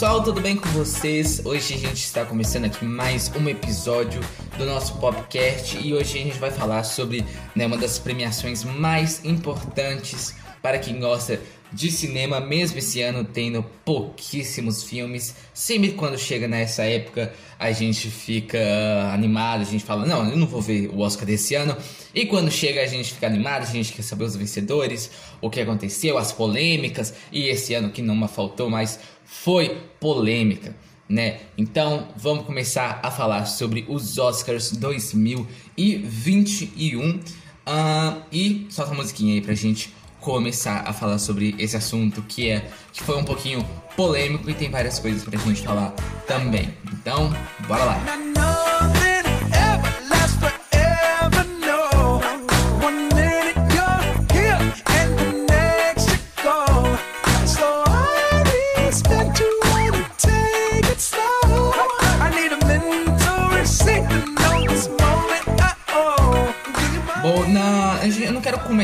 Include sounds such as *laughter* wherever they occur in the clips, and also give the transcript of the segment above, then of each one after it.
pessoal, tudo bem com vocês? Hoje a gente está começando aqui mais um episódio do nosso podcast e hoje a gente vai falar sobre né, uma das premiações mais importantes para quem gosta de cinema, mesmo esse ano tendo pouquíssimos filmes. Sempre quando chega nessa época a gente fica animado, a gente fala: Não, eu não vou ver o Oscar desse ano. E quando chega a gente fica animado, a gente quer saber os vencedores, o que aconteceu, as polêmicas. E esse ano que não faltou, mas foi polêmica. Né? Então vamos começar a falar sobre os Oscars 2021 uh, e solta a musiquinha aí pra gente começar a falar sobre esse assunto que é que foi um pouquinho polêmico e tem várias coisas pra gente falar também. Então, bora lá.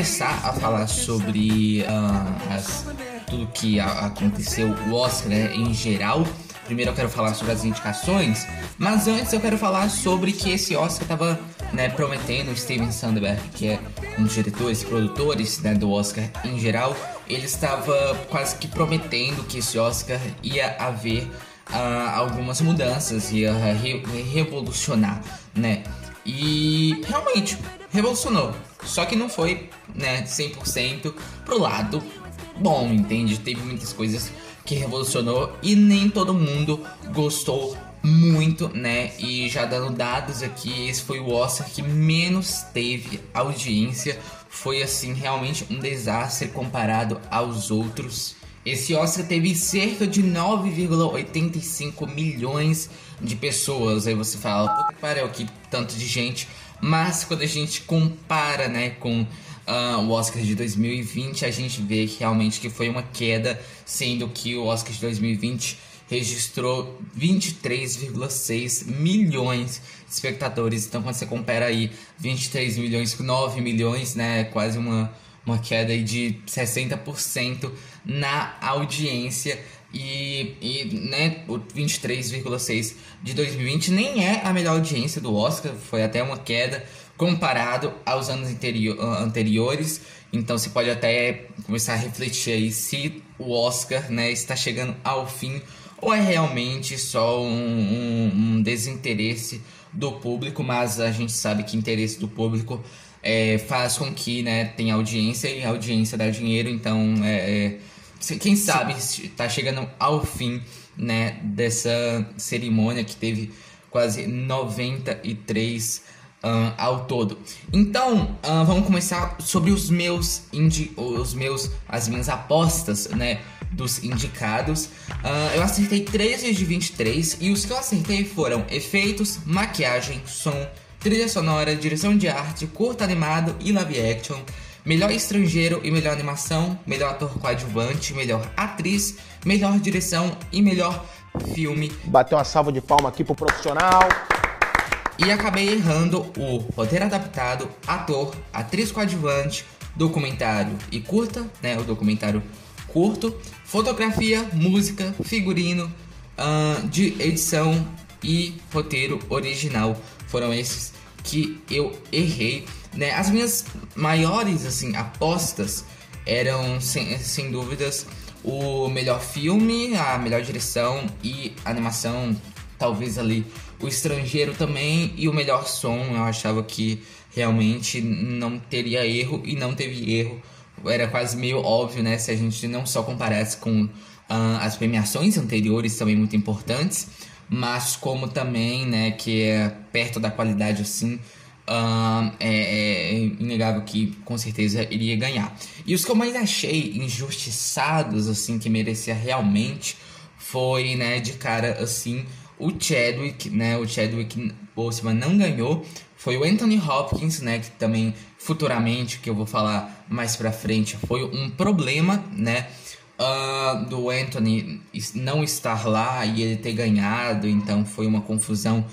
Começar a falar sobre uh, as, tudo que a, aconteceu, o Oscar né, em geral, primeiro eu quero falar sobre as indicações, mas antes eu quero falar sobre que esse Oscar estava né, prometendo, Steven Sandberg, que é um dos diretores produtores né, do Oscar em geral, ele estava quase que prometendo que esse Oscar ia haver uh, algumas mudanças, ia re revolucionar, né? E realmente revolucionou. Só que não foi, né, 100% pro lado bom, entende? Teve muitas coisas que revolucionou e nem todo mundo gostou muito, né? E já dando dados aqui, esse foi o Oscar que menos teve audiência. Foi assim realmente um desastre comparado aos outros. Esse Oscar teve cerca de 9,85 milhões de pessoas. Aí você fala, puta que pariu, que tanto de gente. Mas quando a gente compara, né, com uh, o Oscar de 2020, a gente vê que realmente que foi uma queda, sendo que o Oscar de 2020 registrou 23,6 milhões de espectadores. Então, quando você compara aí 23 milhões com 9 milhões, né, quase uma, uma queda aí de 60% na audiência. E, e né, o 23,6 de 2020 nem é a melhor audiência do Oscar, foi até uma queda comparado aos anos anteriores. Então você pode até começar a refletir aí se o Oscar né, está chegando ao fim ou é realmente só um, um, um desinteresse do público, mas a gente sabe que interesse do público é, faz com que né, tenha audiência e audiência dá dinheiro, então é, é quem sabe está chegando ao fim né, dessa cerimônia que teve quase 93 uh, ao todo. Então, uh, vamos começar sobre os meus indi os meus as minhas apostas, né, dos indicados. Uh, eu acertei 13 de 23 e os que eu acertei foram efeitos, maquiagem, som, trilha sonora, direção de arte, curta animado e live action melhor estrangeiro e melhor animação, melhor ator coadjuvante, melhor atriz, melhor direção e melhor filme. Bateu uma salva de palma aqui pro profissional. E acabei errando o roteiro adaptado, ator, atriz coadjuvante, documentário e curta, né? O documentário curto, fotografia, música, figurino, uh, de edição e roteiro original. Foram esses que eu errei. Né? As minhas maiores assim apostas eram sem, sem dúvidas o melhor filme, a melhor direção e animação, talvez ali o estrangeiro também e o melhor som. Eu achava que realmente não teria erro e não teve erro. Era quase meio óbvio, né? Se a gente não só comparasse com uh, as premiações anteriores, também muito importantes, mas como também, né, que é perto da qualidade assim, Uh, é, é, inegável que com certeza iria ganhar. E os que eu mais achei injustiçados, assim, que merecia realmente, foi, né, de cara, assim, o Chadwick, né, o Chadwick Boseman não ganhou, foi o Anthony Hopkins, né, que também futuramente, que eu vou falar mais pra frente, foi um problema, né, uh, do Anthony não estar lá e ele ter ganhado, então foi uma confusão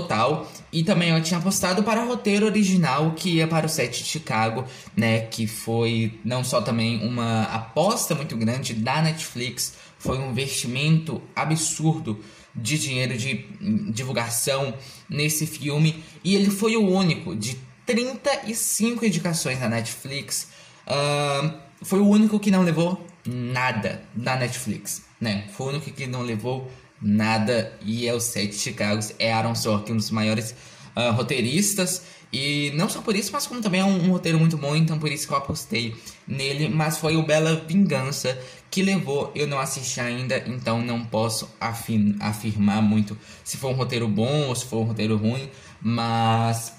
total. E também eu tinha apostado para roteiro original que ia para o set de Chicago, né? Que foi não só também uma aposta muito grande da Netflix, foi um investimento absurdo de dinheiro de divulgação nesse filme e ele foi o único de 35 indicações na Netflix. Uh, foi o único que não levou nada da Netflix, né? Foi o único que não levou nada e é o Sete Chicago. É Aaron Sorkin, um dos maiores uh, roteiristas e não só por isso, mas como também é um, um, roteiro muito bom, então por isso que eu apostei nele. Mas foi o Bela Vingança que levou, eu não assisti ainda, então não posso afin, afirmar muito se foi um roteiro bom ou se foi um roteiro ruim. Mas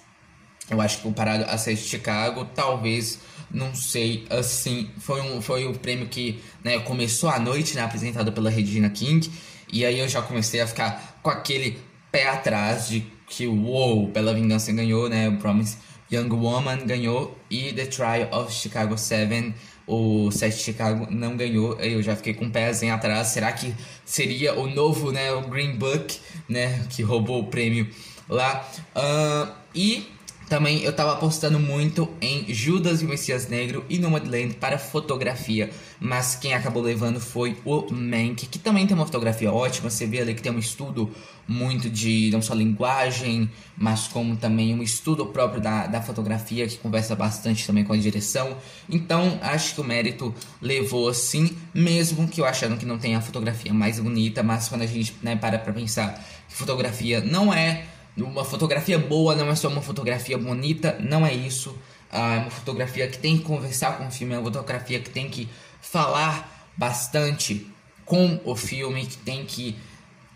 eu acho que comparado a Sete Chicago, talvez, não sei, assim, foi, um, foi o prêmio que né, começou à noite, né, apresentado pela Regina King. E aí eu já comecei a ficar com aquele pé atrás de que uou, Bela Vingança ganhou, né? O Promise Young Woman ganhou e The Trial of Chicago 7, o 7 Chicago não ganhou. Eu já fiquei com o pezinho atrás. Será que seria o novo, né? O Green Book, né? Que roubou o prêmio lá. Uh, e também eu tava apostando muito em Judas e o Messias Negro e Nomadland para fotografia, mas quem acabou levando foi o Mank, que também tem uma fotografia ótima. Você vê ali que tem um estudo muito de não só linguagem, mas como também um estudo próprio da, da fotografia que conversa bastante também com a direção. Então acho que o mérito levou sim, mesmo que eu achando que não tenha a fotografia mais bonita, mas quando a gente né, para pra pensar que fotografia não é uma fotografia boa não é só uma fotografia bonita, não é isso. Ah, é uma fotografia que tem que conversar com o filme, é uma fotografia que tem que falar bastante com o filme, que tem que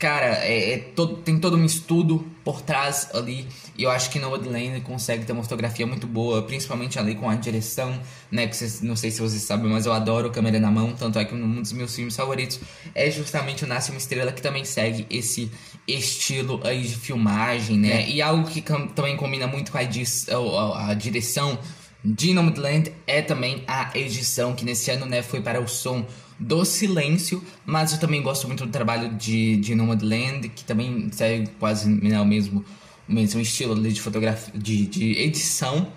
cara, é, é todo, tem todo um estudo por trás ali. E eu acho que Nomadland consegue ter uma fotografia muito boa, principalmente ali com a direção, né? Que cês, não sei se vocês sabem, mas eu adoro câmera na mão. Tanto é que um dos meus filmes favoritos é justamente o Nasce uma Estrela, que também segue esse estilo aí de filmagem, né? É. E algo que também combina muito com a, a, a direção de Nomadland é também a edição, que nesse ano né, foi para o som do silêncio, mas eu também gosto muito do trabalho de, de Nomadland, que também segue quase né, o mesmo, o mesmo estilo de fotografia, de, de edição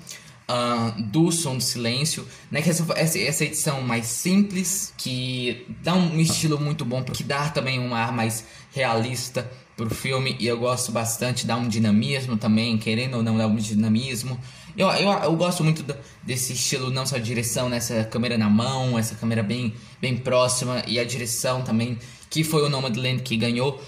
uh, do som do silêncio, né? Que essa, essa edição mais simples, que dá um estilo muito bom, que dá também um ar mais realista pro filme, e eu gosto bastante, dá um dinamismo também, querendo ou não, dá um dinamismo. Eu, eu, eu gosto muito do, desse estilo, não só a direção, nessa né, câmera na mão, essa câmera bem, bem próxima, e a direção também, que foi o Nomadland que ganhou.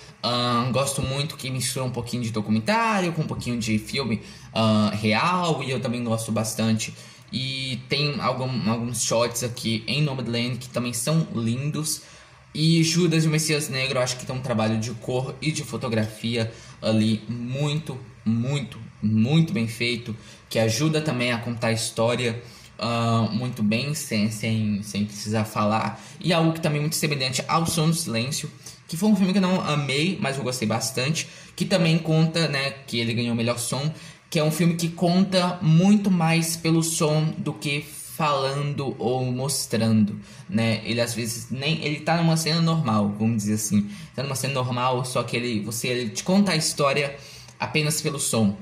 Gosto muito que mistura um pouquinho de documentário com um pouquinho de filme uh, real, e eu também gosto bastante. E tem algum, alguns shots aqui em Nomadland que também são lindos. E Judas e o Messias Negro, acho que tem um trabalho de cor e de fotografia ali muito, muito, muito bem feito, que ajuda também a contar a história uh, muito bem, sem, sem, sem precisar falar. E algo que também é muito semelhante ao Som do Silêncio, que foi um filme que eu não amei, mas eu gostei bastante, que também conta, né, que ele ganhou o melhor som, que é um filme que conta muito mais pelo som do que falando ou mostrando, né? Ele às vezes nem ele tá numa cena normal, vamos dizer assim, tá numa cena normal, só que ele você ele te conta a história apenas pelo som.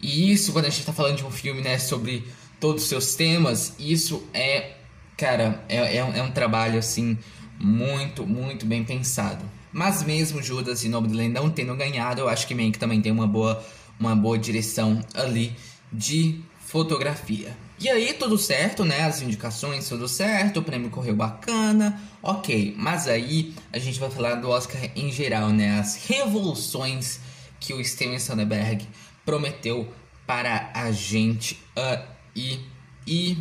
E isso quando a gente tá falando de um filme, né, sobre todos os seus temas, isso é, cara, é, é, um, é um trabalho assim muito, muito bem pensado. Mas mesmo Judas e Nomadland não tendo ganhado, eu acho que Mank também tem uma boa, uma boa direção ali de fotografia. E aí, tudo certo, né? As indicações, tudo certo, o prêmio correu bacana, ok. Mas aí a gente vai falar do Oscar em geral, né? As revoluções que o Steven Soderbergh prometeu para a gente aí. E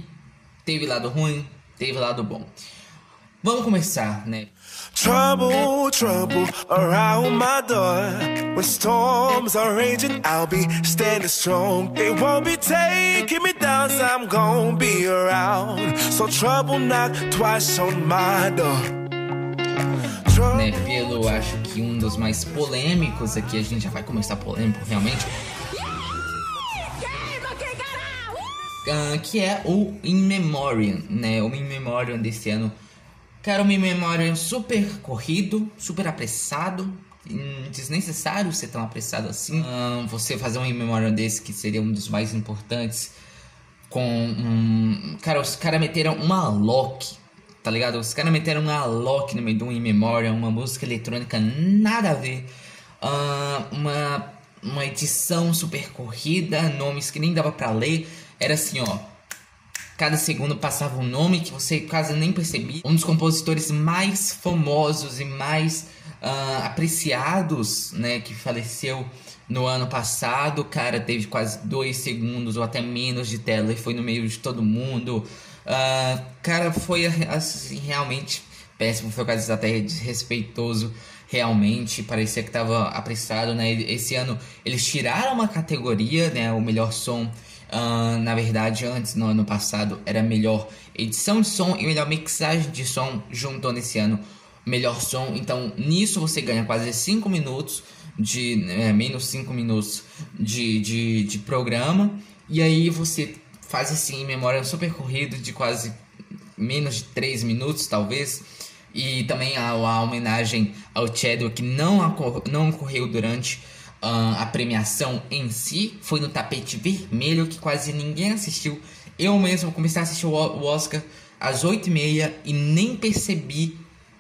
teve lado ruim, teve lado bom. Vamos começar, né? Trouble, trouble around my door. When storms are raging, I'll be standing strong. They won't be taking me down, so I'm gonna be around. So trouble knock twice on my door. Né, pelo, acho que um dos mais polêmicos aqui, a gente já vai começar polêmico realmente. Uh, que é o In Memoriam, né? O In Memoriam desse ano Quero uma memória super corrido, super apressado. Desnecessário ser tão apressado assim. Uh, você fazer um memória desse que seria um dos mais importantes. Com um. Cara, os caras meteram uma Loki tá ligado? Os caras meteram um Alok no meio de um In Memoriam, uma música eletrônica nada a ver. Uh, uma, uma edição super corrida, nomes que nem dava para ler. Era assim, ó. Cada segundo passava um nome que você quase nem percebia. Um dos compositores mais famosos e mais uh, apreciados, né, que faleceu no ano passado. O cara teve quase dois segundos ou até menos de tela e foi no meio de todo mundo. Uh, cara, foi assim, realmente péssimo. Foi quase até desrespeitoso. Realmente, parecia que estava apressado, né? Esse ano eles tiraram uma categoria, né? O melhor som. Uh, na verdade, antes, no ano passado, era melhor edição de som e melhor mixagem de som. Juntou nesse ano melhor som. Então, nisso você ganha quase 5 minutos de é, menos 5 minutos de, de, de programa. E aí você faz assim, memória super corrido de quase menos de 3 minutos, talvez. E também a, a homenagem ao Chadwick não, não ocorreu durante uh, a premiação em si. Foi no tapete vermelho que quase ninguém assistiu. Eu mesmo comecei a assistir o, o Oscar às 8h30 e nem percebi.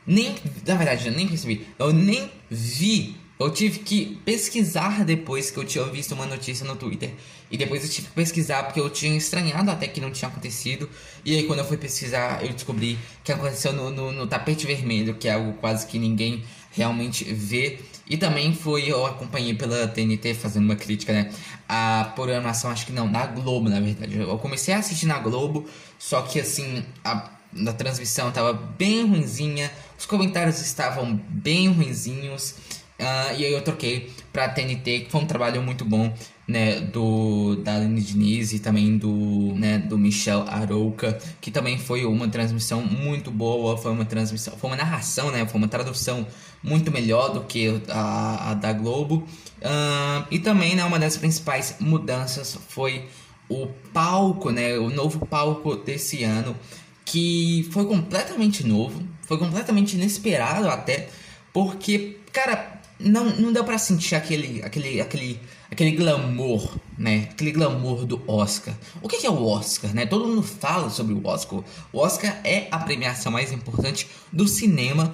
Nem, na verdade, eu nem percebi. Eu nem vi eu tive que pesquisar depois que eu tinha visto uma notícia no Twitter. E depois eu tive que pesquisar porque eu tinha estranhado até que não tinha acontecido. E aí quando eu fui pesquisar, eu descobri que aconteceu no, no, no tapete vermelho, que é algo quase que ninguém realmente vê. E também foi, eu acompanhei pela TNT fazendo uma crítica, né? A programação, acho que não, na Globo, na verdade. Eu comecei a assistir na Globo, só que assim, a, a transmissão estava bem ruinzinha, os comentários estavam bem ruinzinhos. Uh, e aí eu troquei pra TNT, que foi um trabalho muito bom, né, do da Aline Diniz e também do, né, do Michel Arouca, que também foi uma transmissão muito boa, foi uma transmissão, foi uma narração, né, foi uma tradução muito melhor do que a, a da Globo. Uh, e também, né, uma das principais mudanças foi o palco, né, o novo palco desse ano, que foi completamente novo, foi completamente inesperado até, porque, cara, não, não deu para sentir aquele, aquele, aquele, aquele glamour, né? Aquele glamour do Oscar. O que é o Oscar, né? Todo mundo fala sobre o Oscar. O Oscar é a premiação mais importante do cinema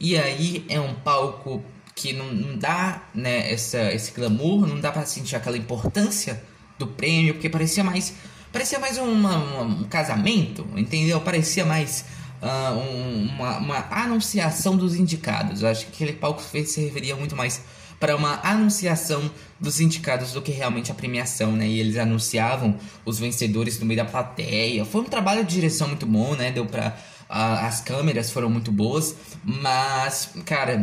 e aí é um palco que não, não dá, né? Essa, esse glamour, não dá para sentir aquela importância do prêmio, porque parecia mais parecia mais uma, uma, um casamento, entendeu? Parecia mais uh, um, uma, uma, anunciação dos indicados. Eu acho que aquele palco serviria muito mais para uma anunciação dos indicados do que realmente a premiação, né? E eles anunciavam os vencedores no meio da plateia. Foi um trabalho de direção muito bom, né? Deu para uh, as câmeras foram muito boas, mas, cara,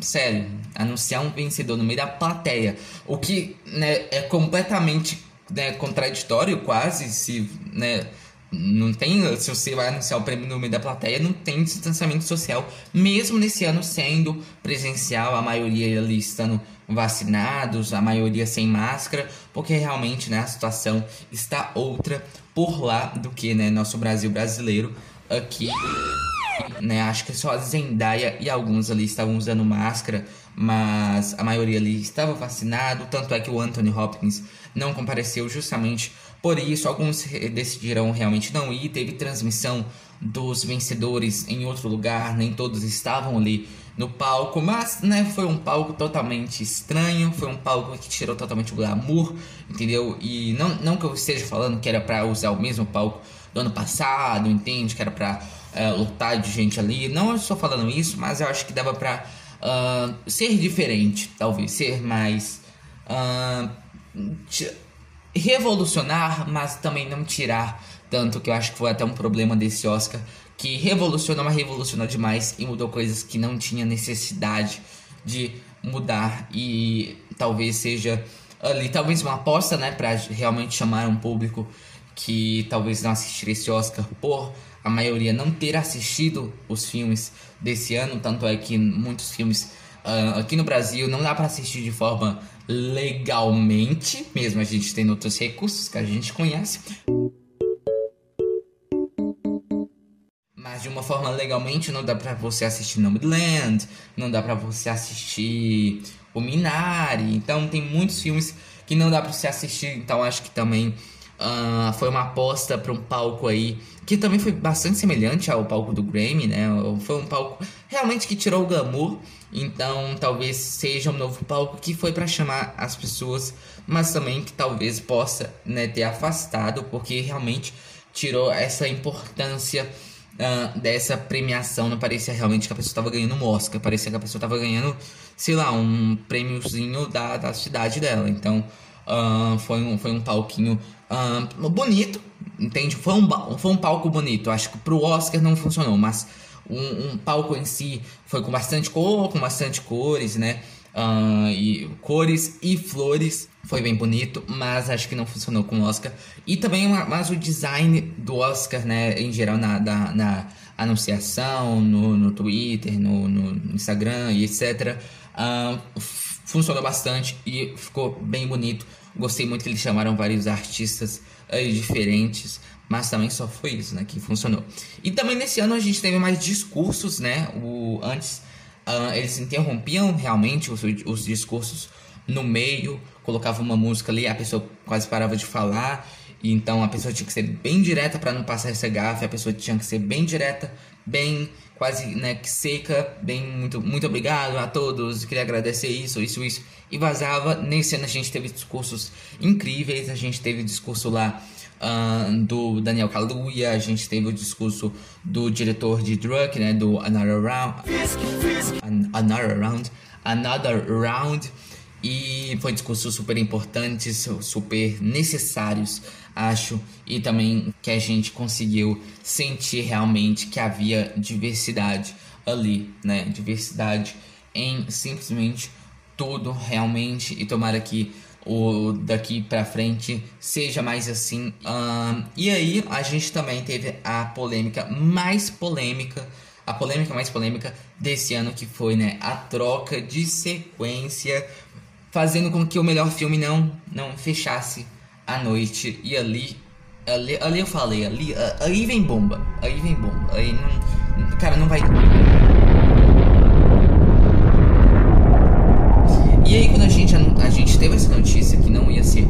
sério, anunciar um vencedor no meio da plateia, o que né, é completamente né, contraditório, quase, se, né, não tem, se você vai anunciar o prêmio no meio da plateia, não tem distanciamento social, mesmo nesse ano sendo presencial, a maioria ali estando vacinados, a maioria sem máscara, porque realmente né, a situação está outra por lá do que né, nosso Brasil brasileiro aqui. Né, acho que só a Zendaya e alguns ali estavam usando máscara, mas a maioria ali estava vacinado, tanto é que o Anthony Hopkins não compareceu justamente por isso, alguns decidiram realmente não ir. Teve transmissão dos vencedores em outro lugar, nem todos estavam ali no palco, mas né, foi um palco totalmente estranho, foi um palco que tirou totalmente o glamour, entendeu? E não, não que eu esteja falando que era para usar o mesmo palco do ano passado, entende? Que era para eh, lotar de gente ali. Não estou falando isso, mas eu acho que dava para uh, ah, ser diferente, talvez, ser mais. Uh, revolucionar, mas também não tirar tanto, que eu acho que foi até um problema desse Oscar, que revolucionou, mas revolucionou demais e mudou coisas que não tinha necessidade de mudar. E talvez seja ali talvez uma aposta, né, para realmente chamar um público que talvez não assistiria esse Oscar por a maioria não ter assistido os filmes desse ano, tanto é que muitos filmes uh, aqui no Brasil não dá para assistir de forma legalmente, mesmo a gente tendo outros recursos que a gente conhece. Mas de uma forma legalmente não dá pra você assistir Nomadland, não dá pra você assistir o Minari. Então tem muitos filmes que não dá pra você assistir. Então acho que também Uh, foi uma aposta para um palco aí que também foi bastante semelhante ao palco do Grammy, né? Foi um palco realmente que tirou o glamour, então talvez seja um novo palco que foi para chamar as pessoas, mas também que talvez possa né, ter afastado, porque realmente tirou essa importância uh, dessa premiação. Não parecia realmente que a pessoa estava ganhando um Oscar, parecia que a pessoa estava ganhando, sei lá, um prêmiozinho da, da cidade dela. Então uh, foi, um, foi um palquinho uh, bonito, entende? Foi um, foi um palco bonito. Acho que pro Oscar não funcionou, mas um, um palco em si foi com bastante cor, com bastante cores, né? Uh, e cores e flores foi bem bonito, mas acho que não funcionou com o Oscar. E também, mas o design do Oscar, né, em geral, na, na, na anunciação, no, no Twitter, no, no Instagram e etc., uh, funcionou bastante e ficou bem bonito. Gostei muito que eles chamaram vários artistas uh, diferentes, mas também só foi isso, né, que funcionou. E também nesse ano a gente teve mais discursos, né, o, antes uh, eles interrompiam realmente os, os discursos no meio, colocava uma música ali, a pessoa quase parava de falar, e então a pessoa tinha que ser bem direta para não passar essa gafe, a pessoa tinha que ser bem direta, bem quase né, que seca, bem muito, muito obrigado a todos, queria agradecer isso, isso, isso, e vazava. Nesse ano a gente teve discursos incríveis, a gente teve discurso lá uh, do Daniel Kaluuya, a gente teve o discurso do diretor de Druk, né, do Another Round, Another Round, Another Round, e foi discursos super importantes, super necessários acho, e também que a gente conseguiu sentir realmente que havia diversidade ali, né? Diversidade em simplesmente tudo realmente e tomara que o daqui para frente seja mais assim. Um, e aí a gente também teve a polêmica mais polêmica, a polêmica mais polêmica desse ano que foi, né, a troca de sequência, fazendo com que o melhor filme não não fechasse à noite e ali, ali, ali eu falei, ali, aí vem bomba, aí vem bomba, aí não, cara, não vai. E aí quando a gente, a gente teve essa notícia que não ia ser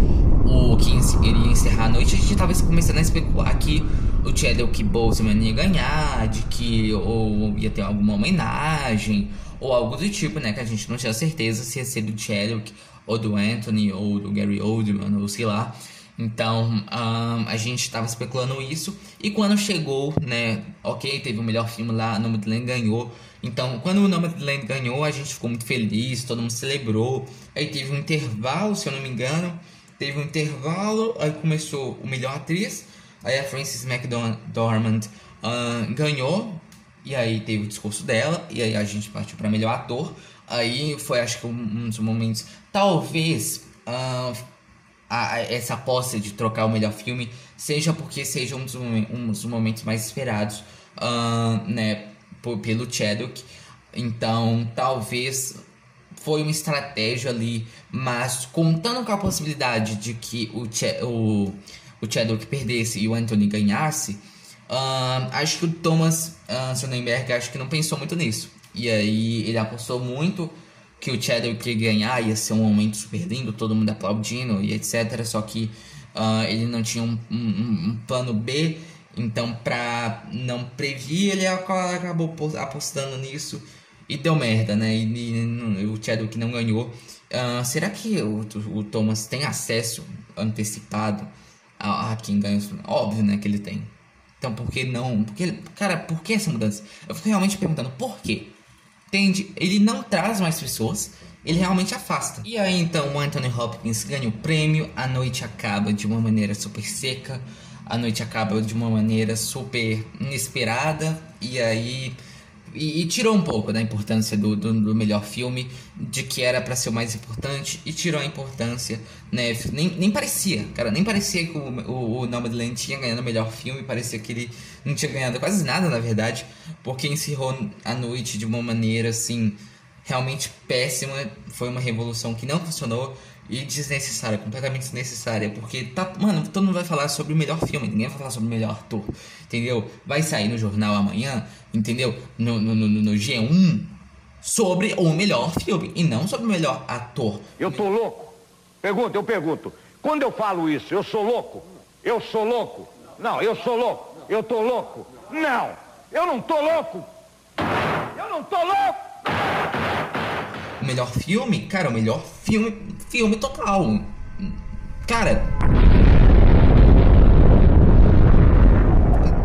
o que iria encerrar a noite, a gente tava começando a especular que o Chadwick Boseman ia ganhar, de que ou ia ter alguma homenagem, ou algo do tipo, né? Que a gente não tinha certeza se ia ser do Chadwick ou do Anthony, ou do Gary Oldman, ou sei lá. Então, um, a gente estava especulando isso. E quando chegou, né? Ok, teve o melhor filme lá, Nomadland ganhou. Então, quando o Nomadland ganhou, a gente ficou muito feliz, todo mundo celebrou. Aí teve um intervalo, se eu não me engano. Teve um intervalo, aí começou o melhor atriz. Aí a Frances McDormand uh, ganhou. E aí teve o discurso dela. E aí a gente partiu para melhor ator. Aí foi, acho que, um dos momentos talvez uh, a, a, essa aposta de trocar o melhor filme seja porque seja um dos, um dos momentos mais esperados uh, né, por, pelo Chadwick. Então, talvez foi uma estratégia ali, mas contando com a possibilidade de que o, Ch o, o Chadwick perdesse e o Anthony ganhasse, uh, acho que o Thomas uh, Sonnenberg acho que não pensou muito nisso. E aí ele apostou muito que o Chadwick ia ganhar, ia ser um momento super lindo, todo mundo aplaudindo e etc. Só que uh, ele não tinha um, um, um, plano B, então pra não prever ele acabou apostando nisso e deu merda, né? E, e, o Chadwick não ganhou. Uh, será que o, o, Thomas tem acesso antecipado a, a quem ganhou? Óbvio, né, que ele tem. Então por que não? Porque, cara, por que essa mudança? Eu fico realmente perguntando por quê? Entende? Ele não traz mais pessoas, ele realmente afasta. E aí então o Anthony Hopkins ganha o prêmio, a noite acaba de uma maneira super seca, a noite acaba de uma maneira super inesperada, e aí e, e, tirou um pouco da importância do, do, do melhor filme, de que era para ser o mais importante, e tirou a importância, né? Nem, nem parecia, cara, nem parecia que o, o, o Nomadland tinha ganhado o melhor filme, parecia que ele não tinha ganhado quase nada, na verdade, porque encerrou a noite de uma maneira assim, realmente péssima. Foi uma revolução que não funcionou e desnecessária, completamente desnecessária, porque tá, mano, todo mundo vai falar sobre o melhor filme, ninguém vai falar sobre o melhor ator, entendeu? Vai sair no jornal amanhã, entendeu? No, no, no, no G1 sobre o melhor filme e não sobre o melhor ator. Eu tô louco? Pergunta, eu pergunto. Quando eu falo isso, eu sou louco? Eu sou louco? Não, eu sou louco. Eu tô louco? Não, eu não tô louco. Eu não tô louco. Melhor filme? Cara, o melhor filme, filme total. Cara,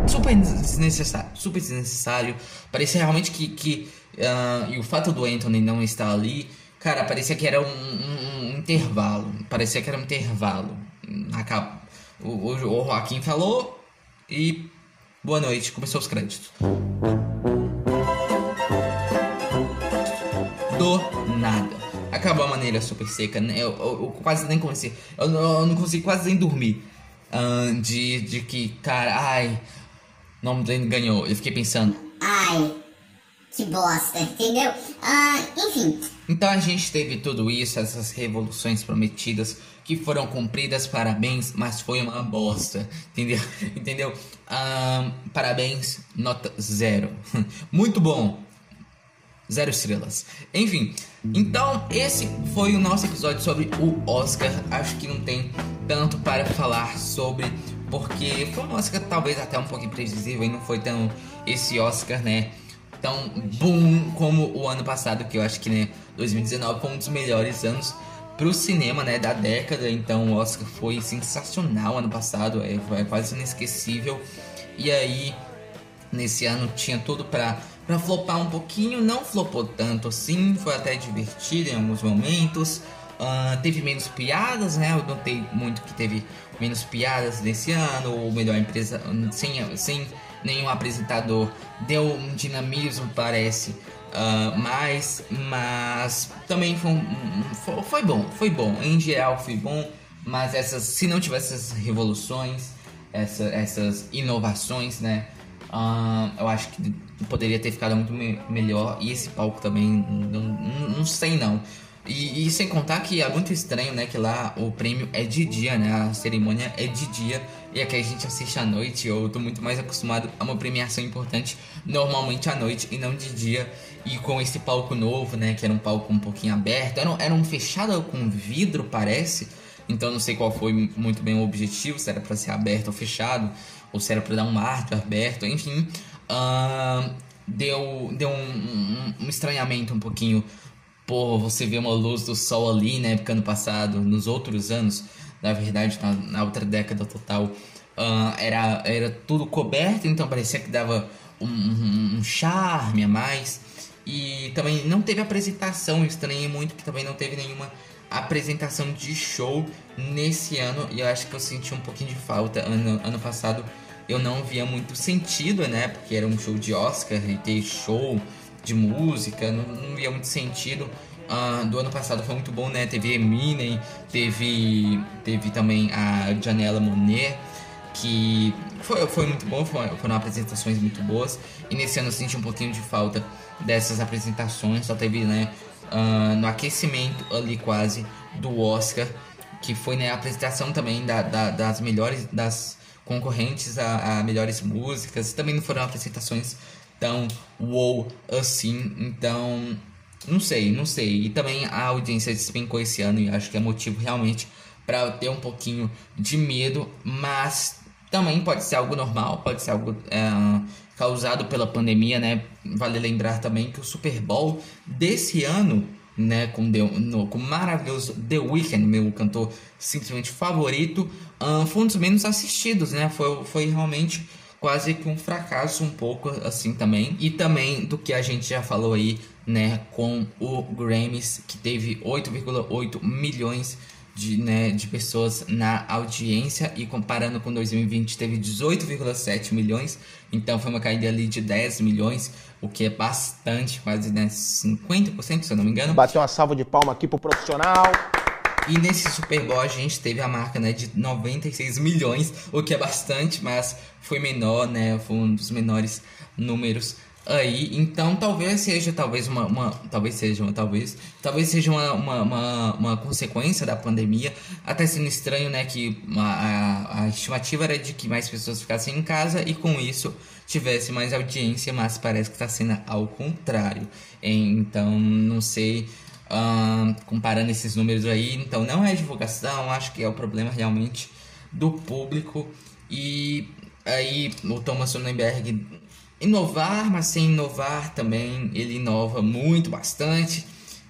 super desnecessário, super desnecessário. Parecia realmente que, que uh, e o fato do Anthony não estar ali, cara, parecia que era um, um, um intervalo, parecia que era um intervalo. Acab... O, o, o Joaquim falou e boa noite, começou os créditos. Nada. Acabou a maneira super seca. Né? Eu, eu, eu quase nem comecei. Eu, eu, não consegui quase nem dormir. Uh, de, de que, cara, ai, Nomadland ganhou. Eu fiquei pensando. Ai, que bosta, entendeu? Ah, enfim. Então a gente teve tudo isso, essas revoluções prometidas que foram cumpridas, parabéns, mas foi uma bosta, entendeu? *laughs* Entendeu? Parabéns, nota zero. *laughs* Muito bom, zero estrelas. Enfim, então esse foi o nosso episódio sobre o Oscar. Acho que não tem tanto para falar sobre porque foi um Oscar talvez até um pouco imprevisível e não foi tão esse Oscar, né? Tão boom como o ano passado, que eu acho que né, 2019 foi um dos melhores anos pro cinema, né, da década. Então o Oscar foi sensacional ano passado, é, foi quase inesquecível. E aí nesse ano tinha tudo para para flopar um pouquinho, não flopou tanto assim, foi até divertido em alguns momentos. Uh, teve menos piadas, né? Eu notei muito que teve menos piadas nesse ano, ou melhor, empresa sem, sem nenhum apresentador deu um dinamismo, parece. Uh, mais, mas também foi, foi, foi, bom, foi bom. Em geral foi bom, mas essas, se não tivesse essas revoluções, essa, essas inovações, né? Uh, eu acho que poderia ter ficado muito me melhor. E esse palco também, não, não, sei não. E, e, sem contar que é muito estranho, né? Que lá o prêmio é de dia, né? A cerimônia é de dia e aqui a gente assiste à noite. Eu tô muito mais acostumado a uma premiação importante normalmente à noite e não de dia. E com esse palco novo, né? Que era um palco um pouquinho aberto, era um, era um fechado com vidro, parece. Então não sei qual foi muito bem o objetivo, se era para ser aberto ou fechado, ou se era para dar um ar aberto, enfim. Uh, deu deu um, um, um estranhamento um pouquinho pô, você vê uma luz do sol ali, né? Porque ano passado, nos outros anos, na verdade, na, na outra década total, uh, era, era tudo coberto, então parecia que dava um, um, charme a mais. E também não teve apresentação, estranhei muito que também não teve nenhuma apresentação de show nesse ano. E eu acho que eu senti um pouquinho de falta. Ano, ano passado eu não via muito sentido, né? Porque era um show de Oscar e ter show de música, não, não via muito sentido. Uh, do ano passado foi muito bom, né? Teve Eminem, teve, teve também a Janela Monet, que foi, foi muito bom, foi, foram apresentações muito boas. E nesse ano eu senti um pouquinho de falta dessas apresentações, só teve, né, uh, no aquecimento ali quase do Oscar, que foi né, a apresentação também da, da, das melhores, das concorrentes a, a melhores músicas. Também não foram apresentações tão wow assim. Então, não sei, não sei. E também a audiência despencou esse ano e acho que é motivo realmente para ter um pouquinho de medo, mas também pode ser algo normal, pode ser algo é, causado pela pandemia, né? Vale lembrar também que o Super Bowl desse ano, né, com, The, no, com o maravilhoso The Weeknd, meu cantor simplesmente favorito, uh, foi um dos menos assistidos, né? Foi, foi realmente quase que um fracasso um pouco assim também. E também do que a gente já falou aí, né, com o Grammys, que teve 8,8 milhões de, né, de pessoas na audiência e comparando com 2020 teve 18,7 milhões, então foi uma caída ali de 10 milhões, o que é bastante, quase né, 50% se eu não me engano. Bateu uma salva de palma aqui pro profissional. E nesse Super Bowl a gente teve a marca né, de 96 milhões, o que é bastante, mas foi menor, né? Foi um dos menores números aí. Então talvez seja talvez uma, uma talvez seja uma, talvez talvez seja uma, uma, uma, uma, consequência da pandemia. Até sendo estranho, né? Que a, a estimativa era de que mais pessoas ficassem em casa e com isso tivesse mais audiência, mas parece que está sendo ao contrário. Então não sei Comparando esses números aí, então não é divulgação, acho que é o problema realmente do público e aí o Thomas Sonnenberg inovar, mas sem inovar também, ele inova muito bastante.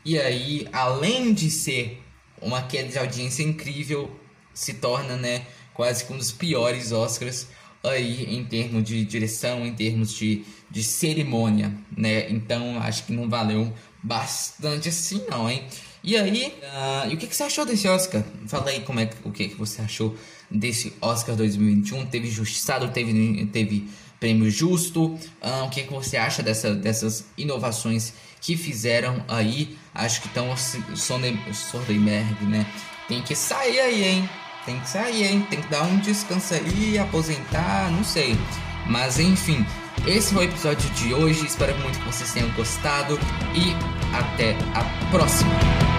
E aí, além de ser uma queda de audiência incrível, se torna, né, quase que um dos piores Oscars aí em termos de direção, em termos de, de cerimônia, né? Então acho que não valeu bastante assim não, hein? E aí, uh, e o que, que você achou desse Oscar? Fala aí como é o que, que você achou desse Oscar 2021. Teve justiçado, teve, teve prêmio justo. Uh, o que, que você acha dessa, dessas inovações que fizeram aí? Acho que estão Soderbergh, né? Tem que sair aí, hein? Tem que sair, hein? Tem que dar um descanso aí, aposentar, não sei. Mas enfim, esse foi o episódio de hoje. Espero muito que vocês tenham gostado e até a próxima.